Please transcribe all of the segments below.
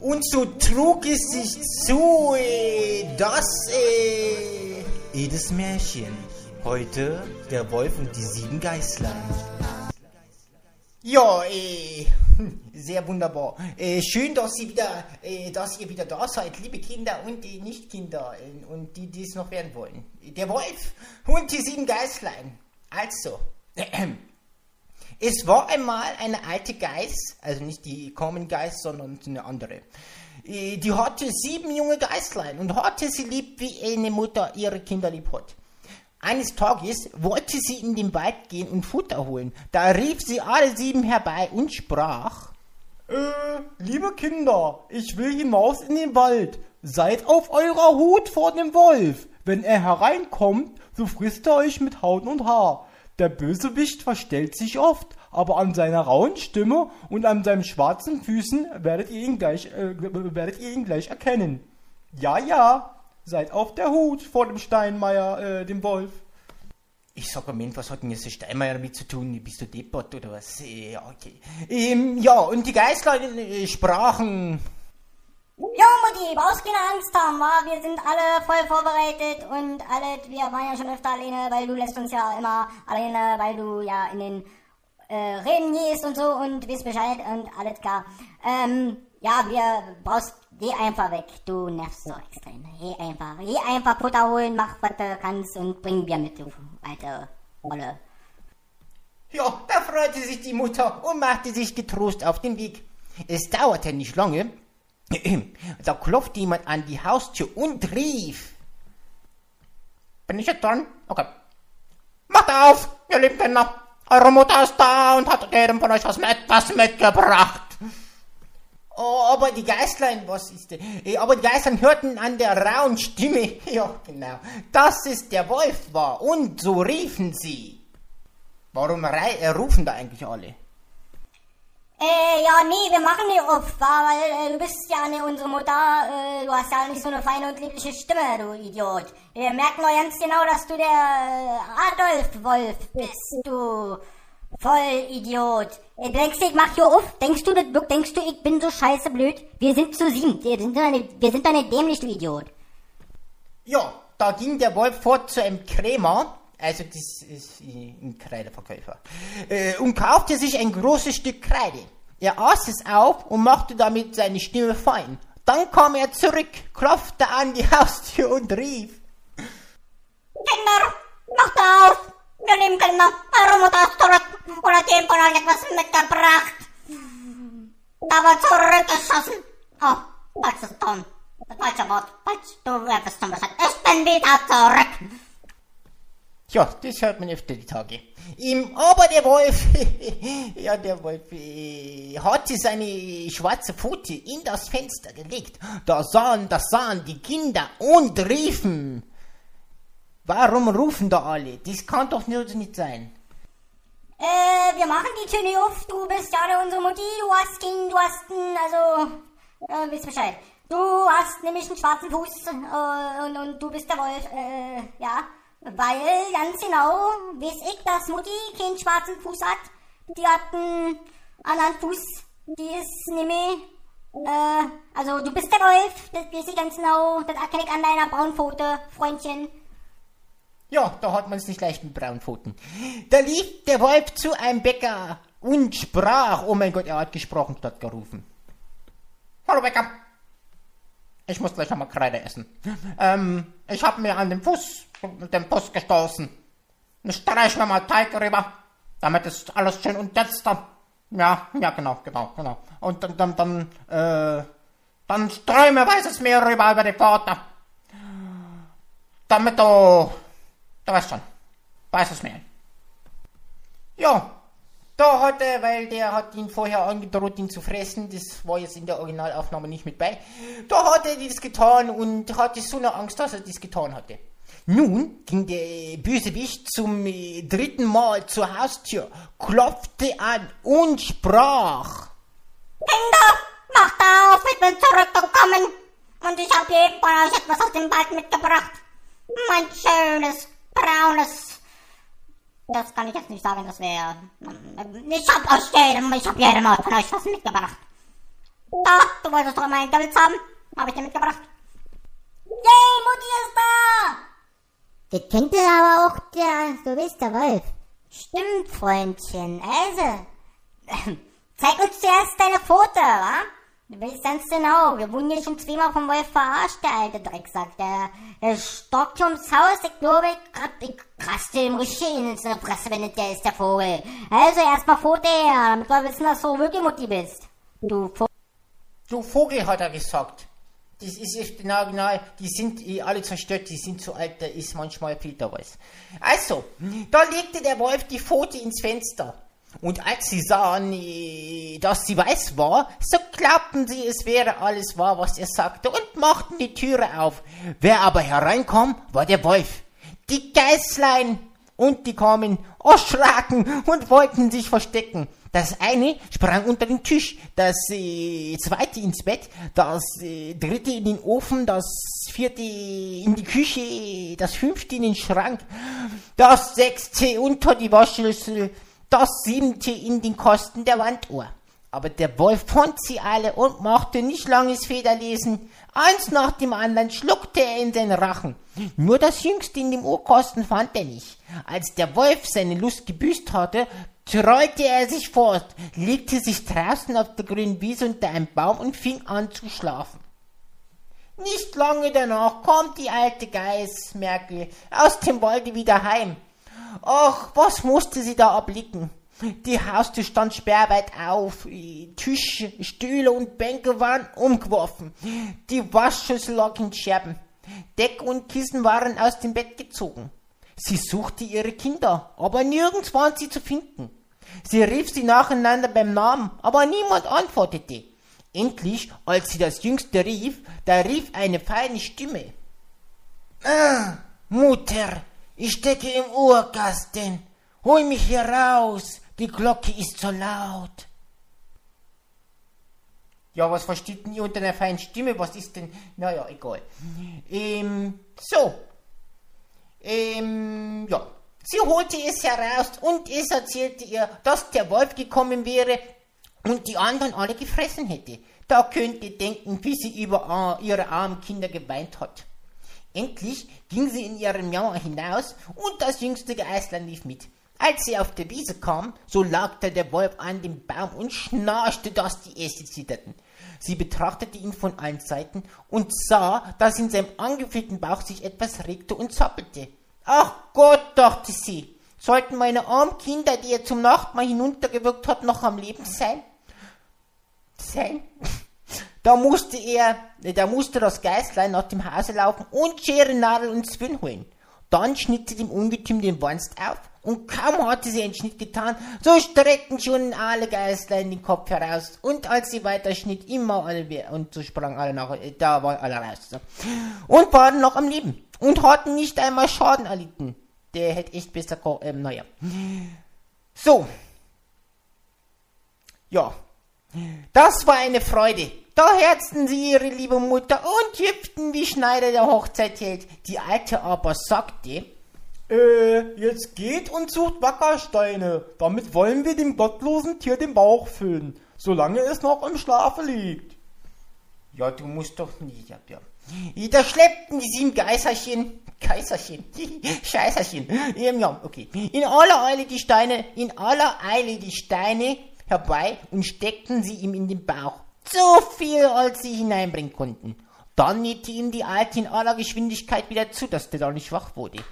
Und so trug es sich zu, äh, dass äh, jedes Märchen. Heute der Wolf und die sieben Geißlein. Ja, äh, sehr wunderbar. Äh, schön, dass ihr wieder, äh, dass ihr wieder da seid, liebe Kinder und die Nichtkinder äh, und die, die es noch werden wollen. Der Wolf und die sieben Geißlein. Also, es war einmal eine alte Geiß, also nicht die Common Geiß, sondern eine andere. Äh, Die hatte sieben junge Geißlein und hatte sie lieb, wie eine Mutter ihre Kinder lieb hat. Eines Tages wollte sie in den Wald gehen und Futter holen. Da rief sie alle sieben herbei und sprach: Äh, liebe Kinder, ich will hinaus in den Wald. Seid auf eurer Hut vor dem Wolf. Wenn er hereinkommt, so frisst er euch mit Haut und Haar. Der Bösewicht verstellt sich oft, aber an seiner rauen Stimme und an seinen schwarzen Füßen werdet ihr ihn gleich, äh, werdet ihr ihn gleich erkennen. Ja, ja, seid auf der Hut vor dem Steinmeier, äh, dem Wolf. Ich sag, Moment, was hat denn jetzt der Steinmeier damit zu tun? Bist du deppert oder was? Äh, Ja, okay. Ähm, ja, und die Geißlein äh, sprachen. Mutti, brauchst keine Angst haben, wa? Wir sind alle voll vorbereitet und alle, wir waren ja schon öfter alleine, weil du lässt uns ja immer alleine, weil du ja in den äh, Reden gehst und so und wisst Bescheid und alles klar. Ähm, ja, wir brauchst, geh einfach weg, du nervst so extrem. Geh einfach, geh einfach Futter holen, mach was du kannst und bring Bier mit, du alte Rolle. Ja, da freute sich die Mutter und machte sich getrost auf den Weg. Es dauerte nicht lange. Da klopfte jemand an die Haustür und rief. Bin ich jetzt dran? Okay. Macht auf, ihr lieben Kinder. Eure Mutter ist da und hat jedem von euch was, mit, was mitgebracht. Oh, aber die Geißlein, was ist denn? Eh, Aber die Geißlein hörten an der rauen Stimme, ja genau, dass es der Wolf war. Und so riefen sie. Warum rufen da eigentlich alle? Ja, nee, wir machen die wa? weil äh, du bist ja nicht unsere Mutter, äh, du hast ja nicht so eine feine und liebliche Stimme, du Idiot. Wir merken doch ganz genau, dass du der äh, Adolf Wolf bist, du Vollidiot. Äh, denkst du, ich mach hier auf? Denkst du, denkst du, ich bin so scheiße blöd? Wir sind zu sieben, wir sind doch nicht, wir sind doch dämlich, du Idiot. Ja, da ging der Wolf fort zu einem Krämer, also das ist ein Kreideverkäufer, äh, und kaufte sich ein großes Stück Kreide. Er aß es auf und machte damit seine Stimme fein. Dann kam er zurück, klopfte an die Haustür und rief. Kinder, macht auf! Wir lieben Kinder, eure Mutter ist zurück oder hat euch etwas mitgebracht. Aber zurückgeschossen. Oh, falsches Ton. Das falsche Wort. Falsch, du wirst schon Bescheid. Ich bin wieder zurück. Ja, das hört man öfter die Tage. Ihm, aber der Wolf, ja, der Wolf äh, hatte seine schwarze Pfote in das Fenster gelegt. Da sahen, das sahen die Kinder und riefen. Warum rufen da alle? Das kann doch nicht sein. Äh, wir machen die Tür nicht auf. Du bist ja unsere Mutti. Du hast ihn, du hast ihn, also, äh, wisst Bescheid. Du hast nämlich einen schwarzen Fuß äh, und, und du bist der Wolf, äh, ja. Weil, ganz genau, weiß ich, dass Mutti keinen schwarzen Fuß hat. Die hat einen anderen Fuß. Die ist nämlich, äh, also du bist der Wolf, das weiß ich ganz genau. Das erkenne ich an deiner Braunpfote, Freundchen. Ja, da hat man es nicht leicht mit braunen Pfoten. Da lief der Wolf zu einem Bäcker und sprach. Oh mein Gott, er hat gesprochen statt gerufen. Hallo Bäcker. Ich muss gleich einmal Kreide essen. Ähm, ich habe mir an den Fuß mit dem Fuß gestoßen. Streich mir mal Teig rüber, damit ist alles schön und jetzt dann. Ja, ja, genau, genau, genau. Und dann, dann, dann, äh, dann streu mir weißes Mehl rüber über die Pforte. Damit du, du weißt schon, weißes Mehl. Ja, da hat weil der hat ihn vorher angedroht, ihn zu fressen, das war jetzt in der Originalaufnahme nicht mit bei, da hat er das getan und hatte so eine Angst, dass er das getan hatte. Nun ging der Bösewicht zum äh, dritten Mal zur Haustür, klopfte an und sprach. Kinder, macht auf, ich bin zurückgekommen. Und ich habe jedem von euch etwas aus dem Wald mitgebracht. Mein schönes, braunes... Das kann ich jetzt nicht sagen, das wäre... Ich hab euch jedem, ich hab jedem von euch was mitgebracht. Da, du wolltest doch immer einen Gölz haben. Hab ich dir mitgebracht. Yay, Mutti ist da! Das kennt ihr aber auch der, du bist der Wolf. Stimmt, Freundchen. Also, zeig uns zuerst deine Foto, wa? Du weißt ganz genau, wir wurden hier schon zweimal vom Wolf verarscht, der alte Drecksack. Der, der stockt ums Haus, ich glaube, ich, grad- ich raste ihm richtig in seine Fresse, wenn der ist, der Vogel. Also erstmal Foto her, damit wir wissen, dass du wirklich Mutti bist. Du Vogel. Du Vogel, hat er gesagt. Das ist genau, genau, die sind eh alle zerstört, die sind zu alt, da ist manchmal Filterweiß. Also, da legte der Wolf die Pfote ins Fenster. Und als sie sahen, eh, dass sie weiß war, so glaubten sie, es wäre alles wahr, was er sagte, und machten die Türe auf. Wer aber hereinkam, war der Wolf. Die Geißlein und die kamen, erschraken und wollten sich verstecken. Das eine sprang unter den Tisch, das äh, zweite ins Bett, das äh, dritte in den Ofen, das vierte in die Küche, das fünfte in den Schrank, das sechste unter die Waschschüssel, das siebente in den Kosten der Wanduhr. Aber der Wolf fand sie alle und machte nicht langes Federlesen. Eins nach dem anderen schluckte er in den Rachen. Nur das Jüngste in dem Ohrkosten fand er nicht. Als der Wolf seine Lust gebüßt hatte, trollte er sich fort, legte sich draußen auf der grünen Wiese unter einem Baum und fing an zu schlafen. Nicht lange danach kommt die alte Geiß, Merkel, aus dem Walde wieder heim. Ach, was musste sie da erblicken? Die Haustür stand sperrweit auf, Tische, Stühle und Bänke waren umgeworfen, die Waschschüssel lag in Scherben, Decke und Kissen waren aus dem Bett gezogen. Sie suchte ihre Kinder, aber nirgends waren sie zu finden. Sie rief sie nacheinander beim Namen, aber niemand antwortete. Endlich, als sie das Jüngste rief, da rief eine feine Stimme. Ah, Mutter, ich stecke im Uhrkasten. Hol mich hier raus, die Glocke ist so laut. Ja, was versteht denn ihr unter einer feinen Stimme? Was ist denn? Naja, egal. Ähm, so. Ähm, ja. Sie holte es heraus und es erzählte ihr, dass der Wolf gekommen wäre und die anderen alle gefressen hätte. Da könnt ihr denken, wie sie über äh, ihre armen Kinder geweint hat. Endlich ging sie in ihren Jammer hinaus und das jüngste Geißlein lief mit. Als sie auf der Wiese kam, so lag der Wolf an dem Baum und schnarchte, dass die Äste zitterten. Sie betrachtete ihn von allen Seiten und sah, dass in seinem angefüllten Bauch sich etwas regte und zappelte. Ach Gott, dachte sie, sollten meine armen Kinder, die er zum Nachtmahl hinuntergewirkt hat, noch am Leben sein? Sein? Da musste er, da musste das Geißlein nach dem Hause laufen und Schere, Nadel und Zwirn holen. Dann schnitt sie dem Ungetüm den Wanst auf und kaum hatte sie einen Schnitt getan, so streckten schon alle Geißlein den Kopf heraus und als sie weiter schnitt, immer alle we- und so sprangen alle nach, da waren alle raus. So. Und waren noch am Leben und hatten nicht einmal Schaden erlitten. Der hätte echt besser, ähm, naja. So. Ja, das war eine Freude. Da herzten sie ihre liebe Mutter und hüpften, wie Schneider der Hochzeit hält. Die Alte aber sagte, Äh, jetzt geht und sucht Wackersteine. Damit wollen wir dem gottlosen Tier den Bauch füllen, solange es noch im Schlafe liegt. ja, du musst doch nicht, ja, ja. Da schleppten die sieben Geißerchen, Geißerchen, Scheißerchen, ja, okay, in aller Eile die Steine, in aller Eile die Steine herbei und steckten sie ihm in den Bauch. So viel, als sie hineinbringen konnten. Dann nähte ihm die Alte in aller Geschwindigkeit wieder zu, dass der da nicht schwach wurde.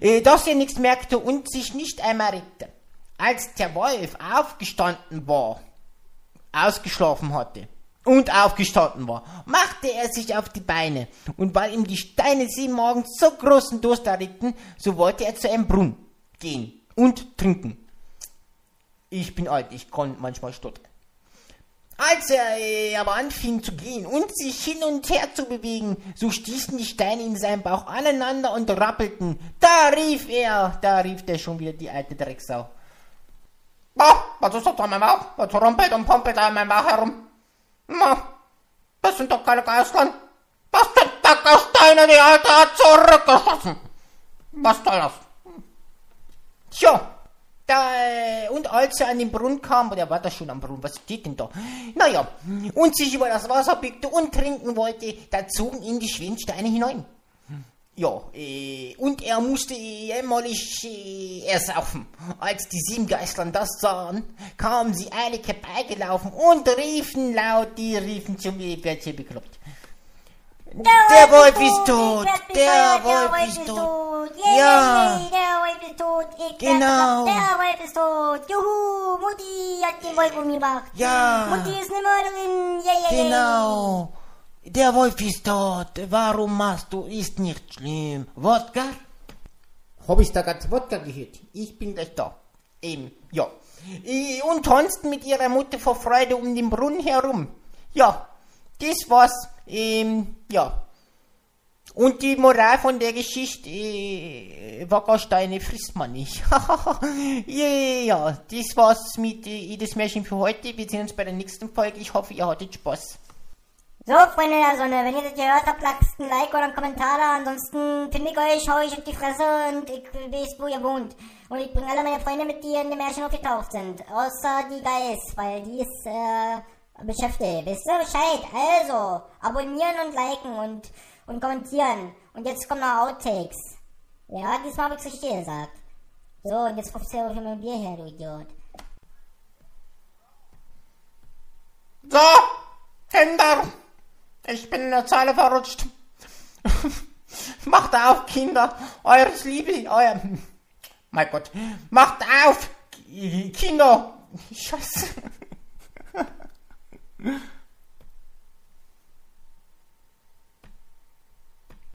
Äh, dass er nichts merkte und sich nicht einmal regte. Als der Wolf aufgestanden war, ausgeschlafen hatte und aufgestanden war, machte er sich auf die Beine. Und weil ihm die Steine sieben morgens so großen Durst erregten, so wollte er zu einem Brunnen gehen und trinken. Ich bin alt, ich kann manchmal stottern. Als er äh, aber anfing zu gehen und sich hin und her zu bewegen, so stießen die Steine in seinem Bauch aneinander und rappelten. Da rief er, da rief der schon wieder die alte Drecksau. Ah, was ist das an meinem Bauch? Was rumpelt und pumpelt da in meinem Bauch herum? Na, das sind doch keine Geißlein. Das sind Backersteine, die Alte hat zurückgeschossen. Was soll das? Tja, Da, äh, und als er an den Brunnen kam, oder war das schon am Brunnen, was steht denn da? Naja, und sich über das Wasser bückte und trinken wollte, da zogen ihn die Schwindsteine hinein. Ja, äh, und er musste jämmerlich äh, ersaufen. Als die sieben Geistern das sahen, kamen sie eilig herbeigelaufen und riefen laut, die riefen zum Webwärts bekloppt. Der Wolf ist tot, der Wolf ist tot. Ja. der Wolf ist tot. Ich Genau. Der Wolf ist tot. Juhu, Mutti hat den Wolf umgebracht. Ja. Mutti ist eine Mörderin. Yay, yay. Genau. Der Wolf ist tot. Warum machst du? Ist nicht schlimm. Wodka? Hab ich da gerade Wodka gehört? Ich bin gleich da. Ähm, ja. Und tanzten mit ihrer Mutter vor Freude um den Brunnen herum. Ja, das war's. Ähm, ja. Und die Moral von der Geschichte, äh, Wackersteine frisst man nicht. ja, das war's mit äh, Märchen für heute. Wir sehen uns bei der nächsten Folge. Ich hoffe, ihr hattet Spaß. So, Freunde der Sonne, wenn ihr das gehört habt, lasst ein Like oder einen Kommentar da. Ansonsten finde ich euch, hau ich auf die Fresse und ich weiß, wo ihr wohnt. Und ich bringe alle meine Freunde mit, die in dem Märchen aufgetaucht sind. Außer die Geis, weil die ist, äh, beschäftigt. Wisst ihr Bescheid? Also, abonnieren und liken und, und kommentieren. Und jetzt kommen noch Outtakes. Ja, diesmal habe ich richtig gesagt. So, und jetzt 15 Euro für mein Bier her, du Idiot. So, Kinder, ich bin in der Zeile verrutscht. Macht auf, Kinder, eures Liebe, euer... Mein Gott, macht auf, Kinder. Scheiße.